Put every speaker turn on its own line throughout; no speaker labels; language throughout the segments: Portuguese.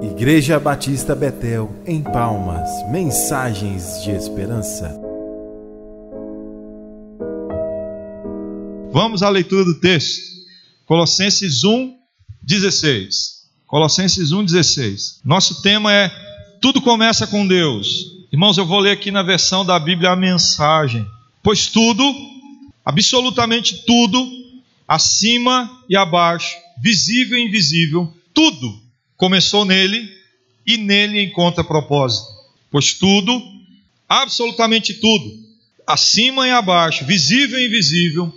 Igreja Batista Betel, em Palmas, mensagens de esperança.
Vamos à leitura do texto. Colossenses 1, 16. Colossenses 1, 16. Nosso tema é Tudo começa com Deus. Irmãos, eu vou ler aqui na versão da Bíblia a mensagem. Pois tudo, absolutamente tudo, acima e abaixo, visível e invisível, tudo começou nele e nele encontra propósito. Pois tudo, absolutamente tudo, acima e abaixo, visível e invisível,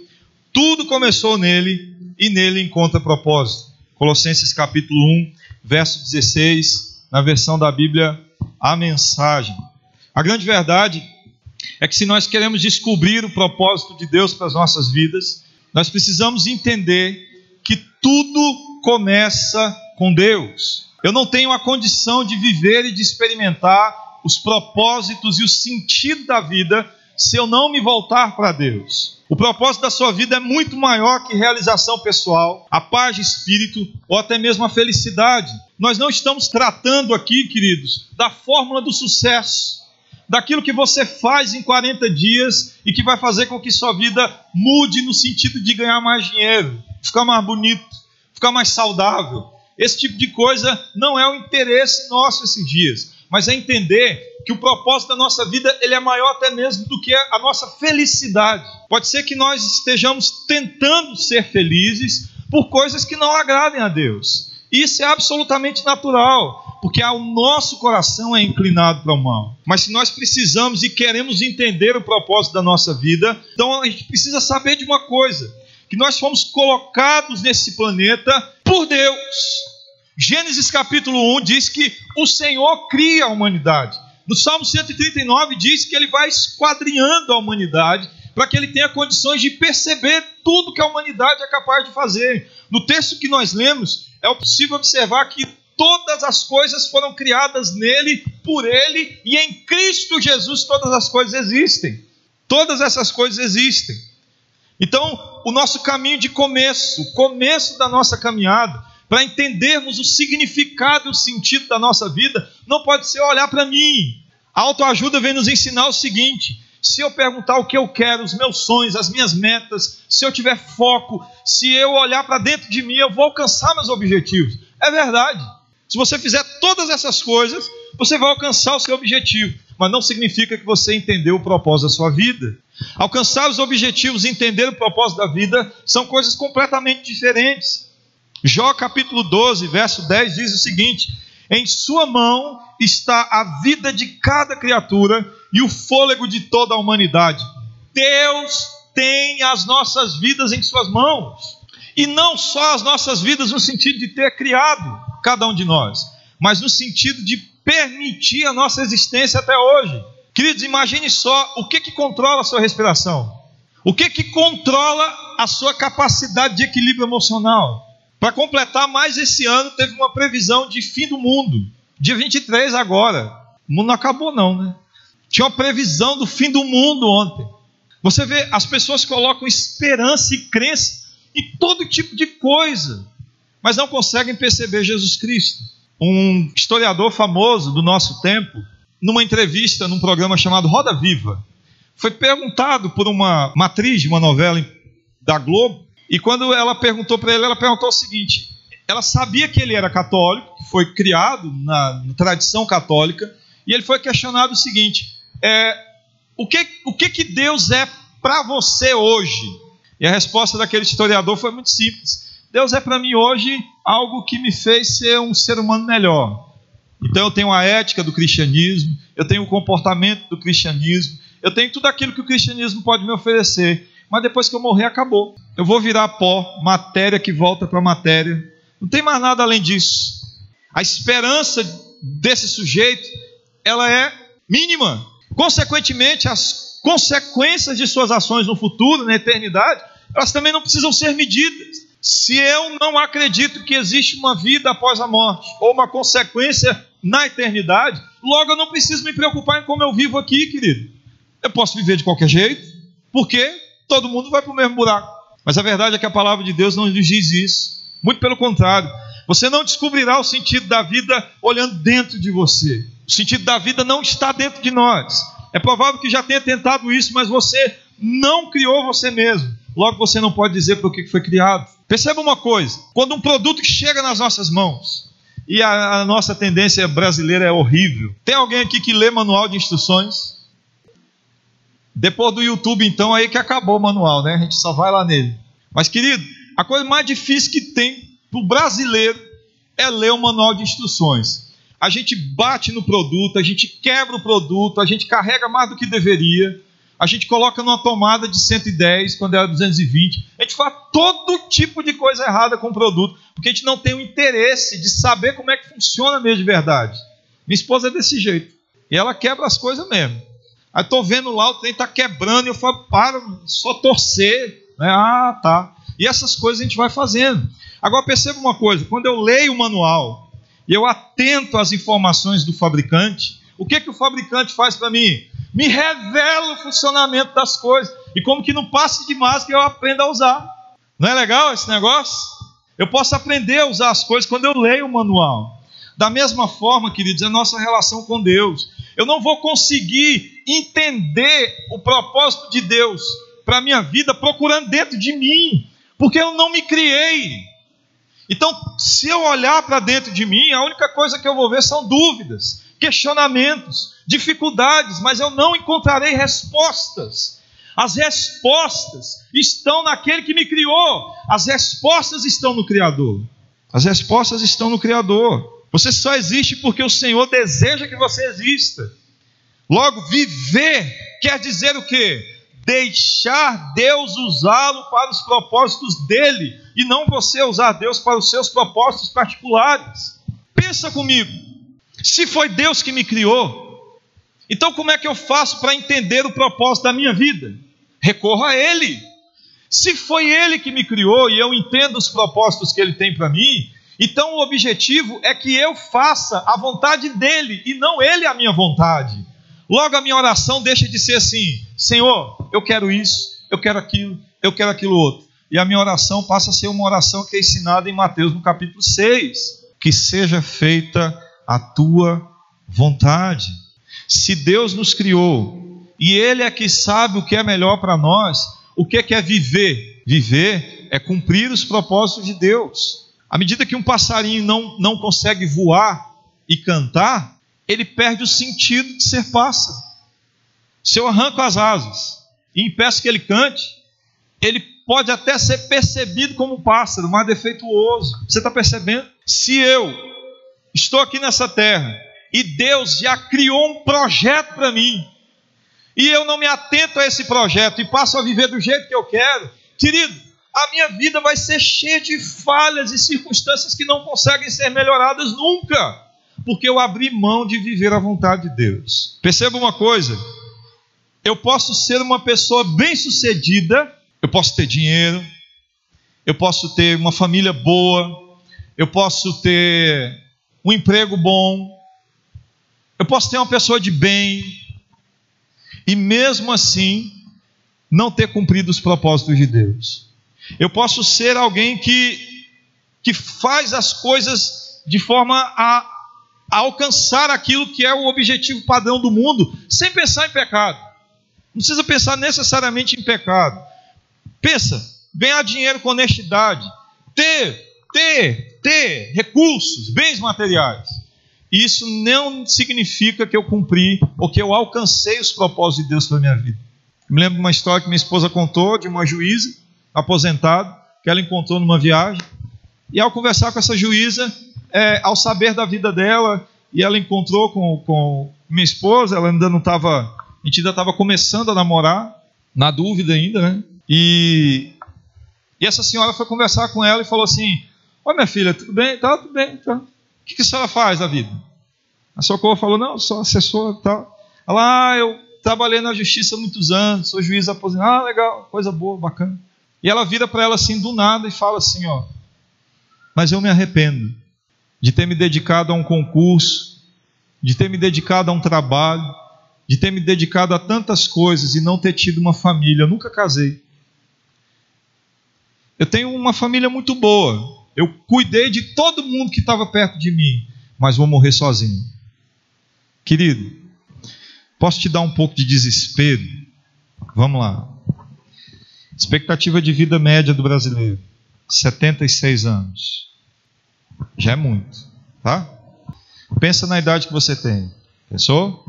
tudo começou nele e nele encontra propósito. Colossenses capítulo 1, verso 16, na versão da Bíblia, a mensagem. A grande verdade é que se nós queremos descobrir o propósito de Deus para as nossas vidas, nós precisamos entender que tudo começa com Deus. Eu não tenho a condição de viver e de experimentar os propósitos e o sentido da vida se eu não me voltar para Deus. O propósito da sua vida é muito maior que realização pessoal, a paz de espírito ou até mesmo a felicidade. Nós não estamos tratando aqui, queridos, da fórmula do sucesso, daquilo que você faz em 40 dias e que vai fazer com que sua vida mude no sentido de ganhar mais dinheiro, ficar mais bonito, ficar mais saudável. Esse tipo de coisa não é o interesse nosso esses dias, mas é entender que o propósito da nossa vida ele é maior até mesmo do que a nossa felicidade. Pode ser que nós estejamos tentando ser felizes por coisas que não agradem a Deus. Isso é absolutamente natural, porque o nosso coração é inclinado para o mal. Mas se nós precisamos e queremos entender o propósito da nossa vida, então a gente precisa saber de uma coisa: que nós fomos colocados nesse planeta por Deus. Gênesis capítulo 1 diz que o Senhor cria a humanidade. No Salmo 139 diz que ele vai esquadrinhando a humanidade para que ele tenha condições de perceber tudo que a humanidade é capaz de fazer. No texto que nós lemos, é possível observar que todas as coisas foram criadas nele, por ele, e em Cristo Jesus todas as coisas existem. Todas essas coisas existem. Então, o nosso caminho de começo, o começo da nossa caminhada, para entendermos o significado e o sentido da nossa vida, não pode ser olhar para mim. A autoajuda vem nos ensinar o seguinte: se eu perguntar o que eu quero, os meus sonhos, as minhas metas, se eu tiver foco, se eu olhar para dentro de mim, eu vou alcançar meus objetivos. É verdade. Se você fizer todas essas coisas, você vai alcançar o seu objetivo, mas não significa que você entendeu o propósito da sua vida. Alcançar os objetivos e entender o propósito da vida são coisas completamente diferentes. Jó capítulo 12, verso 10 diz o seguinte: Em sua mão está a vida de cada criatura e o fôlego de toda a humanidade. Deus tem as nossas vidas em suas mãos. E não só as nossas vidas no sentido de ter criado cada um de nós, mas no sentido de permitir a nossa existência até hoje. Queridos, imagine só o que, que controla a sua respiração. O que, que controla a sua capacidade de equilíbrio emocional? Para completar mais esse ano, teve uma previsão de fim do mundo. Dia 23 agora. O mundo não acabou, não, né? Tinha uma previsão do fim do mundo ontem. Você vê, as pessoas colocam esperança e crença em todo tipo de coisa, mas não conseguem perceber Jesus Cristo. Um historiador famoso do nosso tempo, numa entrevista num programa chamado Roda Viva, foi perguntado por uma matriz de uma novela da Globo e quando ela perguntou para ele, ela perguntou o seguinte: ela sabia que ele era católico, que foi criado na, na tradição católica, e ele foi questionado o seguinte: é, o, que, o que, que Deus é para você hoje? E a resposta daquele historiador foi muito simples: Deus é para mim hoje algo que me fez ser um ser humano melhor. Então eu tenho a ética do cristianismo, eu tenho o comportamento do cristianismo, eu tenho tudo aquilo que o cristianismo pode me oferecer mas depois que eu morrer, acabou. Eu vou virar pó, matéria que volta para matéria. Não tem mais nada além disso. A esperança desse sujeito, ela é mínima. Consequentemente, as consequências de suas ações no futuro, na eternidade, elas também não precisam ser medidas. Se eu não acredito que existe uma vida após a morte, ou uma consequência na eternidade, logo eu não preciso me preocupar em como eu vivo aqui, querido. Eu posso viver de qualquer jeito. Por quê? Todo mundo vai para o mesmo buraco. Mas a verdade é que a palavra de Deus não nos diz isso. Muito pelo contrário. Você não descobrirá o sentido da vida olhando dentro de você. O sentido da vida não está dentro de nós. É provável que já tenha tentado isso, mas você não criou você mesmo. Logo você não pode dizer por que foi criado. Perceba uma coisa: quando um produto chega nas nossas mãos, e a, a nossa tendência brasileira é horrível. Tem alguém aqui que lê manual de instruções? Depois do YouTube, então, aí que acabou o manual, né? A gente só vai lá nele. Mas, querido, a coisa mais difícil que tem para o brasileiro é ler o manual de instruções a gente bate no produto, a gente quebra o produto, a gente carrega mais do que deveria, a gente coloca numa tomada de 110 quando era 220, a gente faz todo tipo de coisa errada com o produto, porque a gente não tem o interesse de saber como é que funciona mesmo de verdade. Minha esposa é desse jeito, e ela quebra as coisas mesmo. Aí estou vendo lá, o trem está quebrando, e eu falo, para, só torcer. Né? Ah, tá. E essas coisas a gente vai fazendo. Agora perceba uma coisa: quando eu leio o manual, e eu atento às informações do fabricante, o que, que o fabricante faz para mim? Me revela o funcionamento das coisas. E como que não passe de que eu aprenda a usar. Não é legal esse negócio? Eu posso aprender a usar as coisas quando eu leio o manual. Da mesma forma, queridos, é a nossa relação com Deus. Eu não vou conseguir entender o propósito de Deus para a minha vida procurando dentro de mim, porque eu não me criei. Então, se eu olhar para dentro de mim, a única coisa que eu vou ver são dúvidas, questionamentos, dificuldades, mas eu não encontrarei respostas. As respostas estão naquele que me criou, as respostas estão no Criador. As respostas estão no Criador. Você só existe porque o Senhor deseja que você exista. Logo, viver quer dizer o quê? deixar Deus usá-lo para os propósitos dele e não você usar Deus para os seus propósitos particulares. Pensa comigo. Se foi Deus que me criou, então como é que eu faço para entender o propósito da minha vida? Recorro a ele. Se foi ele que me criou e eu entendo os propósitos que ele tem para mim, então o objetivo é que eu faça a vontade dele e não ele a minha vontade. Logo a minha oração deixa de ser assim: Senhor, eu quero isso, eu quero aquilo, eu quero aquilo outro. E a minha oração passa a ser uma oração que é ensinada em Mateus no capítulo 6: Que seja feita a tua vontade. Se Deus nos criou e Ele é que sabe o que é melhor para nós, o que é viver? Viver é cumprir os propósitos de Deus. À medida que um passarinho não, não consegue voar e cantar, ele perde o sentido de ser pássaro. Se eu arranco as asas e impeço que ele cante, ele pode até ser percebido como pássaro, mas defeituoso. Você está percebendo? Se eu estou aqui nessa terra e Deus já criou um projeto para mim, e eu não me atento a esse projeto e passo a viver do jeito que eu quero, querido, a minha vida vai ser cheia de falhas e circunstâncias que não conseguem ser melhoradas nunca porque eu abri mão de viver a vontade de Deus. Perceba uma coisa: eu posso ser uma pessoa bem-sucedida, eu posso ter dinheiro, eu posso ter uma família boa, eu posso ter um emprego bom, eu posso ter uma pessoa de bem, e mesmo assim não ter cumprido os propósitos de Deus. Eu posso ser alguém que, que faz as coisas de forma a a alcançar aquilo que é o objetivo padrão do mundo, sem pensar em pecado. Não precisa pensar necessariamente em pecado. Pensa, ganhar dinheiro com honestidade, ter, ter, ter recursos, bens materiais. Isso não significa que eu cumpri ou que eu alcancei os propósitos de Deus para minha vida. Me lembro de uma história que minha esposa contou de uma juíza aposentada que ela encontrou numa viagem. E ao conversar com essa juíza, é, ao saber da vida dela, e ela encontrou com, com minha esposa, ela ainda não estava, a gente ainda estava começando a namorar, na dúvida ainda, né? E, e essa senhora foi conversar com ela e falou assim: Ó, minha filha, tudo bem? Tá, tudo bem. Tá. O que, que a senhora faz da vida? A Socorro falou: Não, sou assessora e tal. Ela, ah, eu trabalhei na justiça há muitos anos, sou juiz aposentado. Ah, legal, coisa boa, bacana. E ela vira para ela assim do nada e fala assim: Ó, mas eu me arrependo de ter me dedicado a um concurso, de ter me dedicado a um trabalho, de ter me dedicado a tantas coisas e não ter tido uma família. Eu nunca casei. Eu tenho uma família muito boa, Eu cuidei de todo mundo que estava perto de mim, mas vou morrer sozinho. Querido, posso te dar um pouco de desespero? Vamos lá. Expectativa de vida média do brasileiro: 76 anos. Já é muito, tá? Pensa na idade que você tem. Pensou?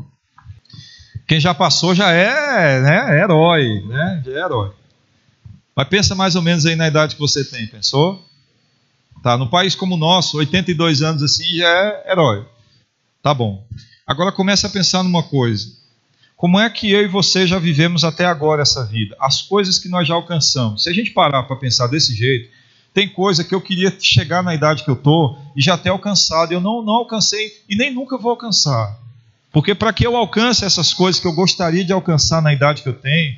Quem já passou já é, né, herói, né? Já é herói. Mas pensa mais ou menos aí na idade que você tem, pensou? Tá, no país como o nosso, 82 anos assim já é herói. Tá bom. Agora começa a pensar numa coisa. Como é que eu e você já vivemos até agora essa vida? As coisas que nós já alcançamos. Se a gente parar para pensar desse jeito, tem coisa que eu queria chegar na idade que eu tô e já ter alcançado, eu não, não alcancei e nem nunca vou alcançar. Porque para que eu alcance essas coisas que eu gostaria de alcançar na idade que eu tenho,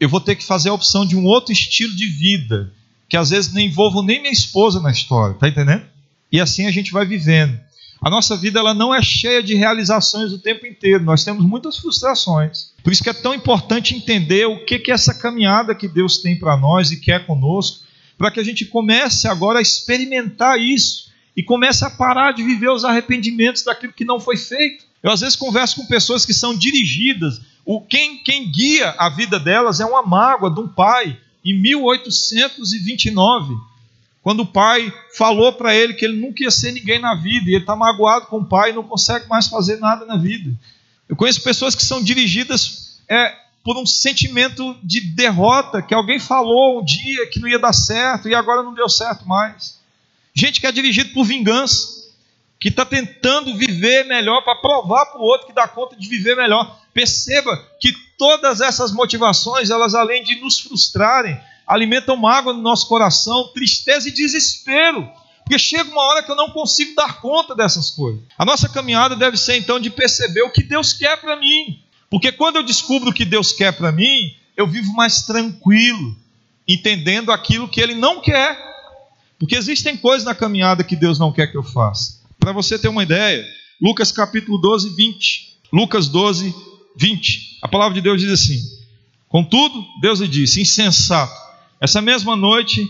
eu vou ter que fazer a opção de um outro estilo de vida, que às vezes não envolvo nem minha esposa na história, tá entendendo? E assim a gente vai vivendo. A nossa vida ela não é cheia de realizações o tempo inteiro, nós temos muitas frustrações. Por isso que é tão importante entender o que é essa caminhada que Deus tem para nós e quer conosco, para que a gente comece agora a experimentar isso e comece a parar de viver os arrependimentos daquilo que não foi feito. Eu às vezes converso com pessoas que são dirigidas, o quem, quem guia a vida delas é uma mágoa de um pai em 1829, quando o pai falou para ele que ele nunca ia ser ninguém na vida, e ele está magoado com o pai e não consegue mais fazer nada na vida. Eu conheço pessoas que são dirigidas é, por um sentimento de derrota, que alguém falou um dia que não ia dar certo e agora não deu certo mais. Gente que é dirigida por vingança, que está tentando viver melhor para provar para o outro que dá conta de viver melhor. Perceba que todas essas motivações, elas além de nos frustrarem, alimentam mágoa no nosso coração, tristeza e desespero. Porque chega uma hora que eu não consigo dar conta dessas coisas. A nossa caminhada deve ser então de perceber o que Deus quer para mim. Porque quando eu descubro o que Deus quer para mim, eu vivo mais tranquilo, entendendo aquilo que Ele não quer. Porque existem coisas na caminhada que Deus não quer que eu faça. Para você ter uma ideia, Lucas capítulo 12, 20. Lucas 12, 20. A palavra de Deus diz assim: Contudo, Deus lhe disse: insensato, essa mesma noite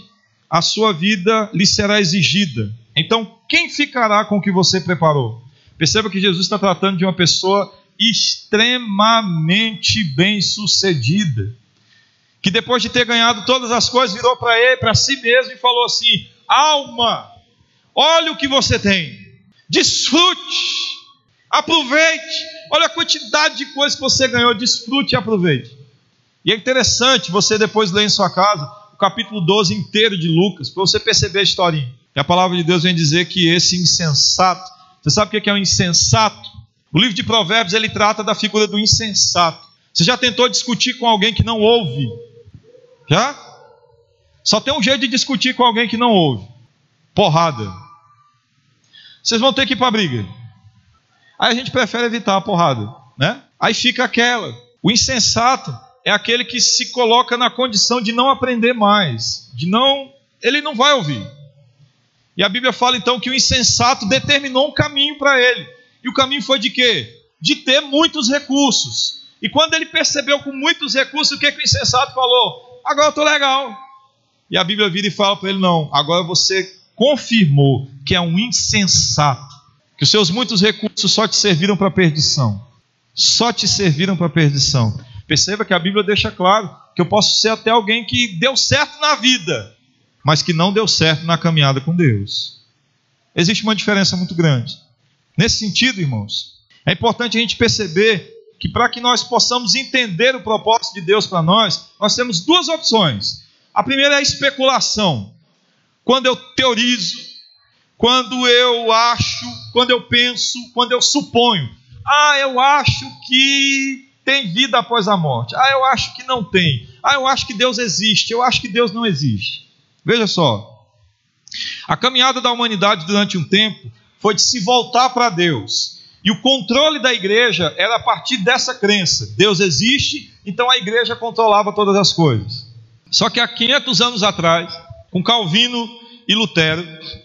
a sua vida lhe será exigida. Então, quem ficará com o que você preparou? Perceba que Jesus está tratando de uma pessoa extremamente bem-sucedida, que depois de ter ganhado todas as coisas, virou para ele, para si mesmo e falou assim: Alma, olha o que você tem, desfrute, aproveite, olha a quantidade de coisas que você ganhou, desfrute e aproveite. E é interessante você depois ler em sua casa o capítulo 12 inteiro de Lucas, para você perceber a historinha. E a palavra de Deus vem dizer que esse insensato, você sabe o que é um insensato? O livro de Provérbios ele trata da figura do insensato. Você já tentou discutir com alguém que não ouve? Já? Só tem um jeito de discutir com alguém que não ouve: porrada. Vocês vão ter que ir para a briga. Aí a gente prefere evitar a porrada, né? Aí fica aquela. O insensato é aquele que se coloca na condição de não aprender mais, de não, ele não vai ouvir. E a Bíblia fala então que o insensato determinou um caminho para ele. E o caminho foi de quê? De ter muitos recursos. E quando ele percebeu com muitos recursos, o que, que o insensato falou? Agora eu estou legal. E a Bíblia vira e fala para ele: não, agora você confirmou que é um insensato, que os seus muitos recursos só te serviram para perdição. Só te serviram para perdição. Perceba que a Bíblia deixa claro que eu posso ser até alguém que deu certo na vida, mas que não deu certo na caminhada com Deus. Existe uma diferença muito grande. Nesse sentido, irmãos, é importante a gente perceber que para que nós possamos entender o propósito de Deus para nós, nós temos duas opções. A primeira é a especulação. Quando eu teorizo, quando eu acho, quando eu penso, quando eu suponho. Ah, eu acho que tem vida após a morte. Ah, eu acho que não tem. Ah, eu acho que Deus existe. Eu acho que Deus não existe. Veja só. A caminhada da humanidade durante um tempo foi de se voltar para Deus. E o controle da igreja era a partir dessa crença: Deus existe, então a igreja controlava todas as coisas. Só que há 500 anos atrás, com Calvino e Lutero,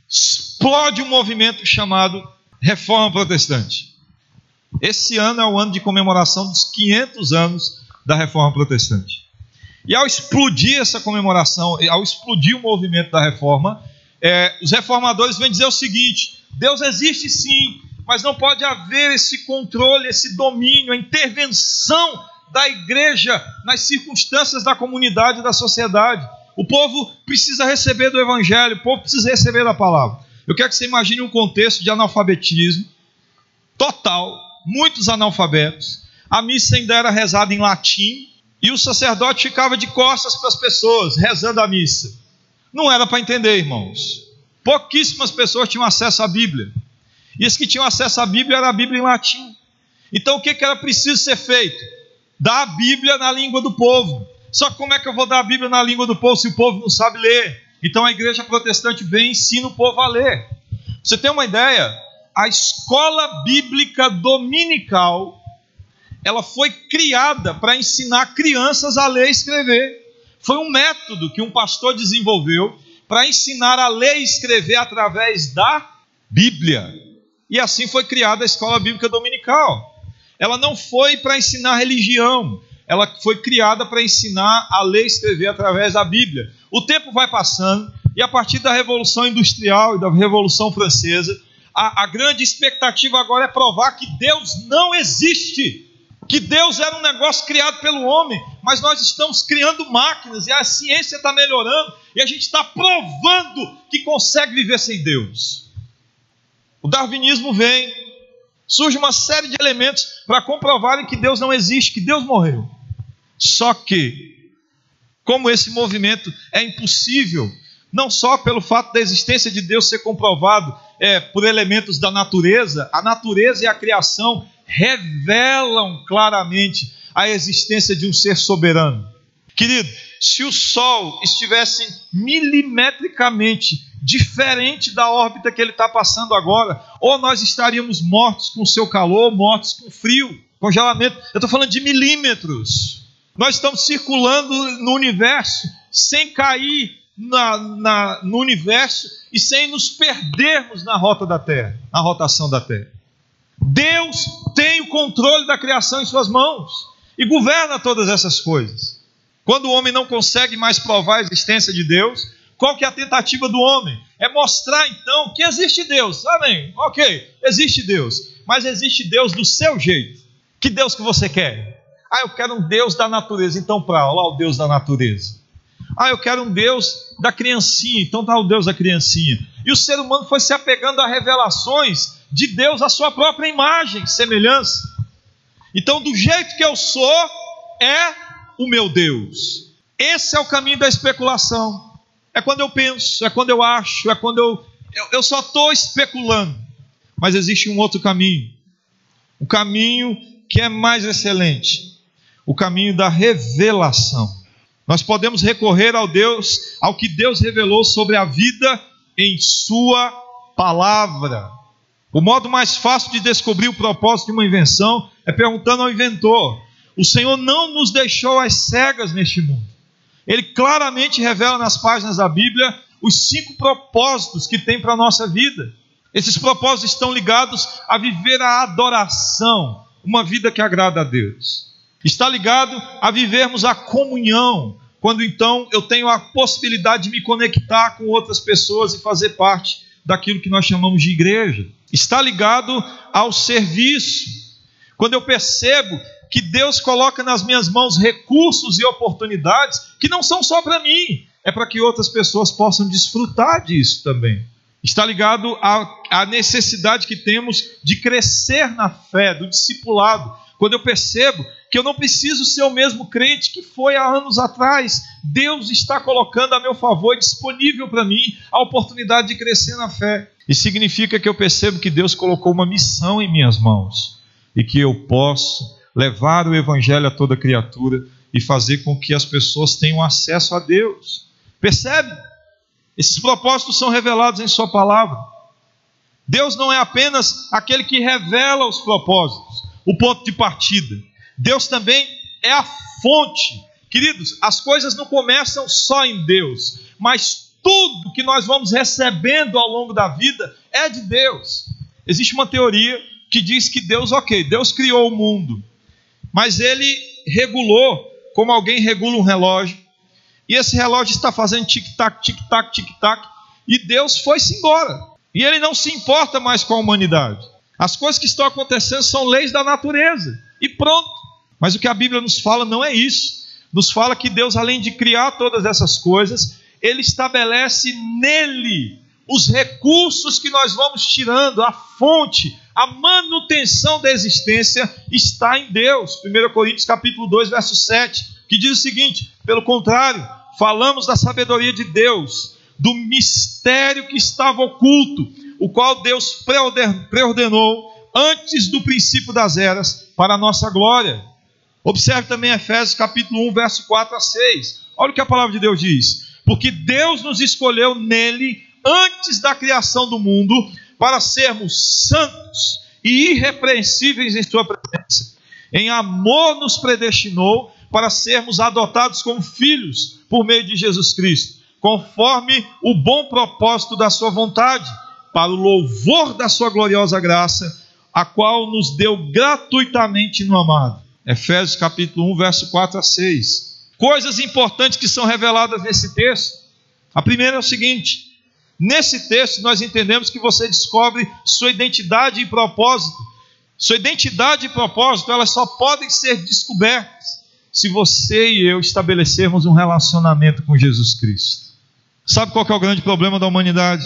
explode um movimento chamado Reforma Protestante. Esse ano é o ano de comemoração dos 500 anos da Reforma Protestante. E ao explodir essa comemoração, ao explodir o movimento da Reforma, É, os reformadores vêm dizer o seguinte: Deus existe sim, mas não pode haver esse controle, esse domínio, a intervenção da igreja nas circunstâncias da comunidade da sociedade. O povo precisa receber do evangelho, o povo precisa receber da palavra. Eu quero que você imagine um contexto de analfabetismo total, muitos analfabetos. A missa ainda era rezada em latim e o sacerdote ficava de costas para as pessoas, rezando a missa. Não era para entender, irmãos. Pouquíssimas pessoas tinham acesso à Bíblia. E as que tinham acesso à Bíblia era a Bíblia em latim. Então o que, era preciso ser feito? Dar a Bíblia na língua do povo. Só como é que eu vou dar a Bíblia na língua do povo se o povo não sabe ler? Então a igreja protestante vem e ensina o povo a ler. Você tem uma ideia? A escola bíblica dominical ela foi criada para ensinar crianças a ler e escrever. Foi um método que um pastor desenvolveu para ensinar a ler e escrever através da Bíblia. E assim foi criada a escola bíblica dominical. Ela não foi para ensinar religião, ela foi criada para ensinar a ler e escrever através da Bíblia. O tempo vai passando e a partir da Revolução Industrial e da Revolução Francesa, a, a grande expectativa agora é provar que Deus não existe. Que Deus era um negócio criado pelo homem, mas nós estamos criando máquinas e a ciência está melhorando e a gente está provando que consegue viver sem Deus. O darwinismo vem, surge uma série de elementos para comprovarem que Deus não existe, que Deus morreu. Só que, como esse movimento é impossível, não só pelo fato da existência de Deus ser comprovado é, por elementos da natureza, a natureza e a criação revelam claramente a existência de um ser soberano. Querido, se o Sol estivesse milimetricamente diferente da órbita que ele está passando agora, ou nós estaríamos mortos com seu calor, mortos com frio, congelamento. Eu estou falando de milímetros. Nós estamos circulando no universo sem cair na, na, no universo e sem nos perdermos na rota da Terra, na rotação da Terra. Deus tem o controle da criação em suas mãos e governa todas essas coisas. Quando o homem não consegue mais provar a existência de Deus, qual que é a tentativa do homem? É mostrar então que existe Deus. Amém. OK, existe Deus, mas existe Deus do seu jeito. Que Deus que você quer? Ah, eu quero um Deus da natureza. Então, para lá o Deus da natureza. Ah, eu quero um Deus da criancinha. Então, tá o Deus da criancinha. E o ser humano foi se apegando a revelações de Deus à sua própria imagem, semelhança. Então, do jeito que eu sou, é o meu Deus. Esse é o caminho da especulação. É quando eu penso, é quando eu acho, é quando eu. Eu, eu só estou especulando. Mas existe um outro caminho. O caminho que é mais excelente o caminho da revelação. Nós podemos recorrer ao Deus, ao que Deus revelou sobre a vida em Sua palavra. O modo mais fácil de descobrir o propósito de uma invenção é perguntando ao inventor. O Senhor não nos deixou às cegas neste mundo. Ele claramente revela nas páginas da Bíblia os cinco propósitos que tem para a nossa vida. Esses propósitos estão ligados a viver a adoração, uma vida que agrada a Deus. Está ligado a vivermos a comunhão, quando então eu tenho a possibilidade de me conectar com outras pessoas e fazer parte daquilo que nós chamamos de igreja. Está ligado ao serviço, quando eu percebo que Deus coloca nas minhas mãos recursos e oportunidades que não são só para mim, é para que outras pessoas possam desfrutar disso também. Está ligado à, à necessidade que temos de crescer na fé, do discipulado, quando eu percebo que eu não preciso ser o mesmo crente que foi há anos atrás, Deus está colocando a meu favor, disponível para mim, a oportunidade de crescer na fé. E significa que eu percebo que Deus colocou uma missão em minhas mãos e que eu posso levar o Evangelho a toda criatura e fazer com que as pessoas tenham acesso a Deus. Percebe? Esses propósitos são revelados em Sua palavra. Deus não é apenas aquele que revela os propósitos, o ponto de partida. Deus também é a fonte. Queridos, as coisas não começam só em Deus, mas tudo que nós vamos recebendo ao longo da vida é de Deus. Existe uma teoria que diz que Deus, ok, Deus criou o mundo, mas ele regulou como alguém regula um relógio, e esse relógio está fazendo tic-tac, tic-tac, tic-tac, e Deus foi-se embora. E ele não se importa mais com a humanidade. As coisas que estão acontecendo são leis da natureza. E pronto. Mas o que a Bíblia nos fala não é isso. Nos fala que Deus, além de criar todas essas coisas, ele estabelece nele os recursos que nós vamos tirando, a fonte, a manutenção da existência está em Deus. 1 Coríntios capítulo 2, verso 7, que diz o seguinte: pelo contrário, falamos da sabedoria de Deus, do mistério que estava oculto, o qual Deus preordenou antes do princípio das eras para a nossa glória. Observe também Efésios capítulo 1, verso 4 a 6. Olha o que a palavra de Deus diz: porque Deus nos escolheu nele antes da criação do mundo para sermos santos e irrepreensíveis em Sua presença. Em amor nos predestinou para sermos adotados como filhos por meio de Jesus Cristo, conforme o bom propósito da Sua vontade, para o louvor da Sua gloriosa graça, a qual nos deu gratuitamente no amado. Efésios capítulo 1, verso 4 a 6 coisas importantes que são reveladas nesse texto. A primeira é o seguinte: nesse texto nós entendemos que você descobre sua identidade e propósito. Sua identidade e propósito, elas só podem ser descobertas se você e eu estabelecermos um relacionamento com Jesus Cristo. Sabe qual é o grande problema da humanidade?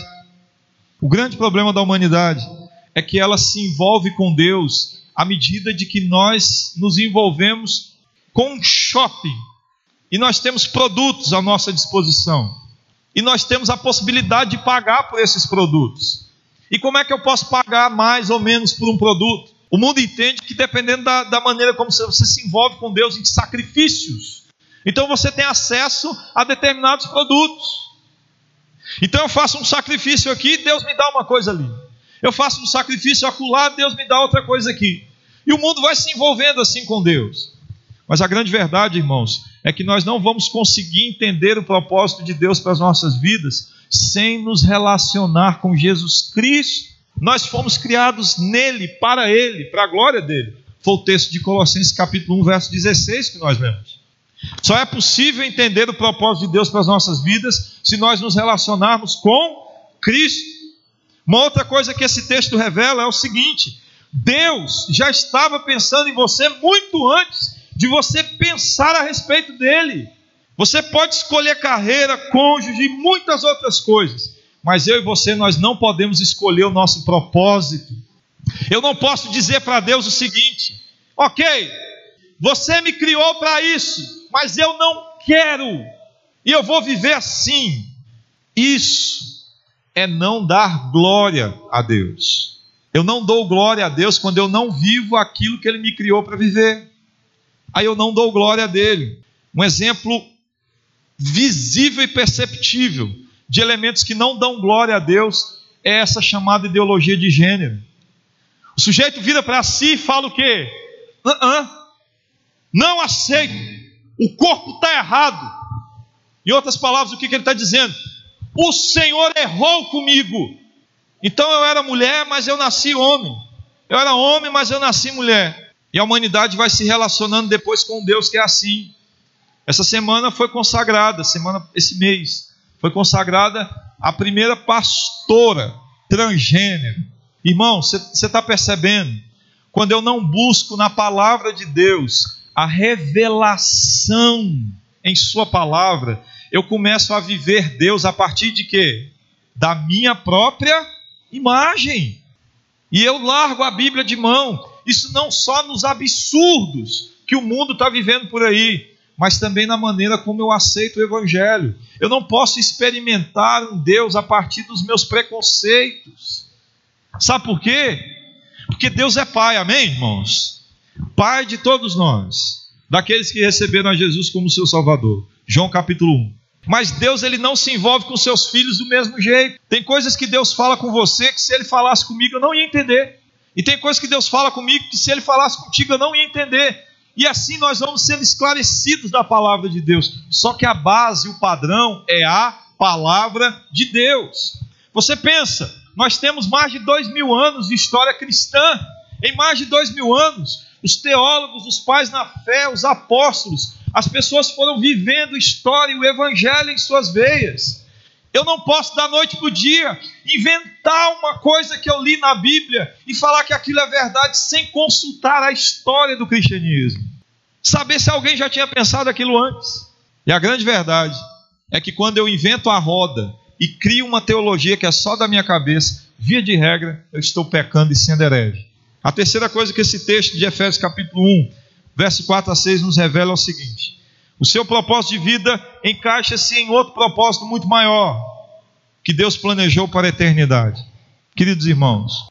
O grande problema da humanidade é que ela se envolve com Deus à medida de que nós nos envolvemos com um shopping e nós temos produtos à nossa disposição. E nós temos a possibilidade de pagar por esses produtos. E como é que eu posso pagar mais ou menos por um produto? O mundo entende que dependendo da, da maneira como você, se envolve com Deus em sacrifícios, então você tem acesso a determinados produtos. Então eu faço um sacrifício aqui, Deus me dá uma coisa ali. Eu faço um sacrifício acolá, Deus me dá outra coisa aqui. E o mundo vai se envolvendo assim com Deus. Mas a grande verdade, irmãos, é que nós não vamos conseguir entender o propósito de Deus para as nossas vidas sem nos relacionar com Jesus Cristo. Nós fomos criados nele, para ele, para a glória dele. Foi o texto de Colossenses capítulo 1, verso 16 que nós lemos. Só é possível entender o propósito de Deus para as nossas vidas se nós nos relacionarmos com Cristo. Uma outra coisa que esse texto revela é o seguinte: Deus já estava pensando em você muito antes de você pensar a respeito dele. Você pode escolher carreira, cônjuge e muitas outras coisas, mas eu e você nós não podemos escolher o nosso propósito. Eu não posso dizer para Deus o seguinte: ok, você me criou para isso, mas eu não quero, e eu vou viver assim. Isso é não dar glória a Deus. Eu não dou glória a Deus quando eu não vivo aquilo que Ele me criou para viver aí eu não dou glória dele. Um exemplo visível e perceptível de elementos que não dão glória a Deus é essa chamada ideologia de gênero. O sujeito vira para si e fala o quê? Uh -uh, não aceito, o corpo está errado. Em outras palavras, o que, que ele está dizendo? O Senhor errou comigo. Então eu era mulher, mas eu nasci homem. Eu era homem, mas eu nasci mulher. E a humanidade vai se relacionando depois com Deus que é assim. Essa semana foi consagrada, semana, esse mês, foi consagrada a primeira pastora transgênero. Irmão, você está percebendo? Quando eu não busco na palavra de Deus a revelação em Sua palavra, eu começo a viver Deus a partir de quê? Da minha própria imagem. E eu largo a Bíblia de mão isso não só nos absurdos que o mundo está vivendo por aí, mas também na maneira como eu aceito o Evangelho. Eu não posso experimentar um Deus a partir dos meus preconceitos. Sabe por quê? Porque Deus é Pai, amém, irmãos? Pai de todos nós, daqueles que receberam a Jesus como seu Salvador. João capítulo 1. Mas Deus ele não se envolve com seus filhos do mesmo jeito. Tem coisas que Deus fala com você que se ele falasse comigo eu não ia entender. E tem coisas que Deus fala comigo que se Ele falasse contigo eu não ia entender. E assim nós vamos sendo esclarecidos da palavra de Deus. Só que a base, o padrão é a palavra de Deus. Você pensa, nós temos mais de dois mil anos de história cristã. Em mais de dois mil anos, os teólogos, os pais na fé, os apóstolos, as pessoas foram vivendo história e o evangelho em suas veias. Eu não posso, da noite para o dia, inventar uma coisa que eu li na Bíblia e falar que aquilo é verdade sem consultar a história do cristianismo. Saber se alguém já tinha pensado aquilo antes. E a grande verdade é que quando eu invento a roda e crio uma teologia que é só da minha cabeça, via de regra, eu estou pecando e sendo herege. A terceira coisa que esse texto de Efésios capítulo 1, verso 4 a 6 nos revela o seguinte: o seu propósito de vida encaixa-se em outro propósito muito maior, que Deus planejou para a eternidade. Queridos irmãos,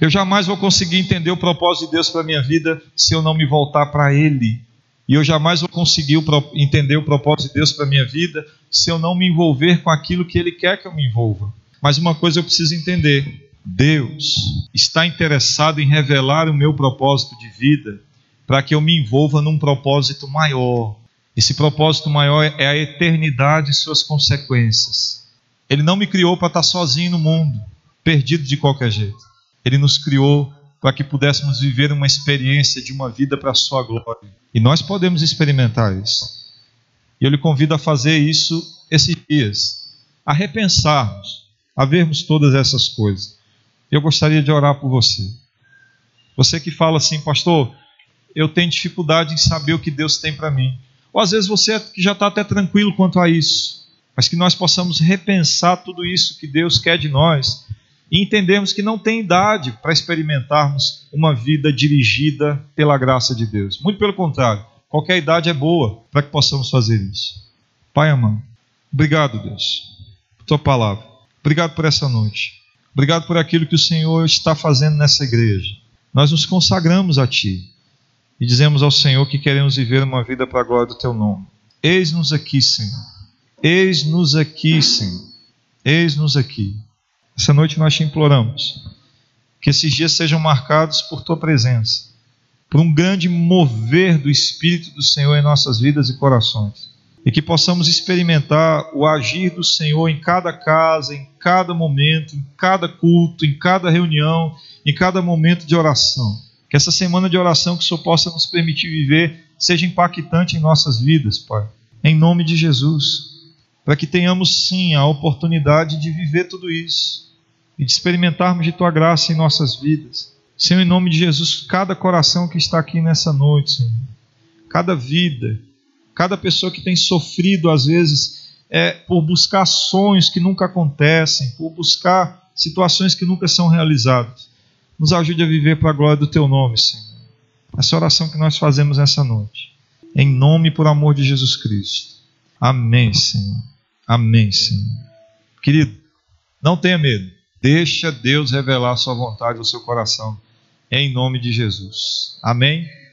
eu jamais vou conseguir entender o propósito de Deus para a minha vida se eu não me voltar para Ele. E eu jamais vou conseguir entender o propósito de Deus para a minha vida se eu não me envolver com aquilo que Ele quer que eu me envolva. Mas uma coisa eu preciso entender: Deus está interessado em revelar o meu propósito de vida para que eu me envolva num propósito maior. Esse propósito maior é a eternidade e suas consequências. Ele não me criou para estar sozinho no mundo, perdido de qualquer jeito. Ele nos criou para que pudéssemos viver uma experiência de uma vida para a sua glória. E nós podemos experimentar isso. E eu lhe convido a fazer isso esses dias, a repensarmos, a vermos todas essas coisas. Eu gostaria de orar por você. Você que fala assim, pastor, eu tenho dificuldade em saber o que Deus tem para mim. Ou às vezes você já está até tranquilo quanto a isso, mas que nós possamos repensar tudo isso que Deus quer de nós e entendermos que não tem idade para experimentarmos uma vida dirigida pela graça de Deus. Muito pelo contrário, qualquer idade é boa para que possamos fazer isso. Pai amado, obrigado, Deus, por tua palavra. Obrigado por essa noite. Obrigado por aquilo que o Senhor está fazendo nessa igreja. Nós nos consagramos a Ti e dizemos ao Senhor que queremos viver uma vida para a glória do Teu nome. Eis-nos aqui, Senhor. Eis-nos aqui, Senhor. Eis-nos aqui. Essa noite nós te imploramos que esses dias sejam marcados por tua presença, por um grande mover do Espírito do Senhor em nossas vidas e corações, e que possamos experimentar o agir do Senhor em cada casa, em cada momento, em cada culto, em cada reunião, em cada momento de oração. Que essa semana de oração que o Senhor possa nos permitir viver seja impactante em nossas vidas, Pai. Em nome de Jesus. Para que tenhamos sim a oportunidade de viver tudo isso e de experimentarmos de tua graça em nossas vidas. Senhor, em nome de Jesus, cada coração que está aqui nessa noite, Senhor, cada vida, cada pessoa que tem sofrido, às vezes, é, por buscar sonhos que nunca acontecem, por buscar situações que nunca são realizadas. Nos ajude a viver para a glória do teu nome, Senhor. Essa oração que nós fazemos nessa noite. Em nome e por amor de Jesus Cristo. Amém, Senhor. Amém, Senhor. Querido, não tenha medo. Deixa Deus revelar a sua vontade ao seu coração, em nome de Jesus. Amém?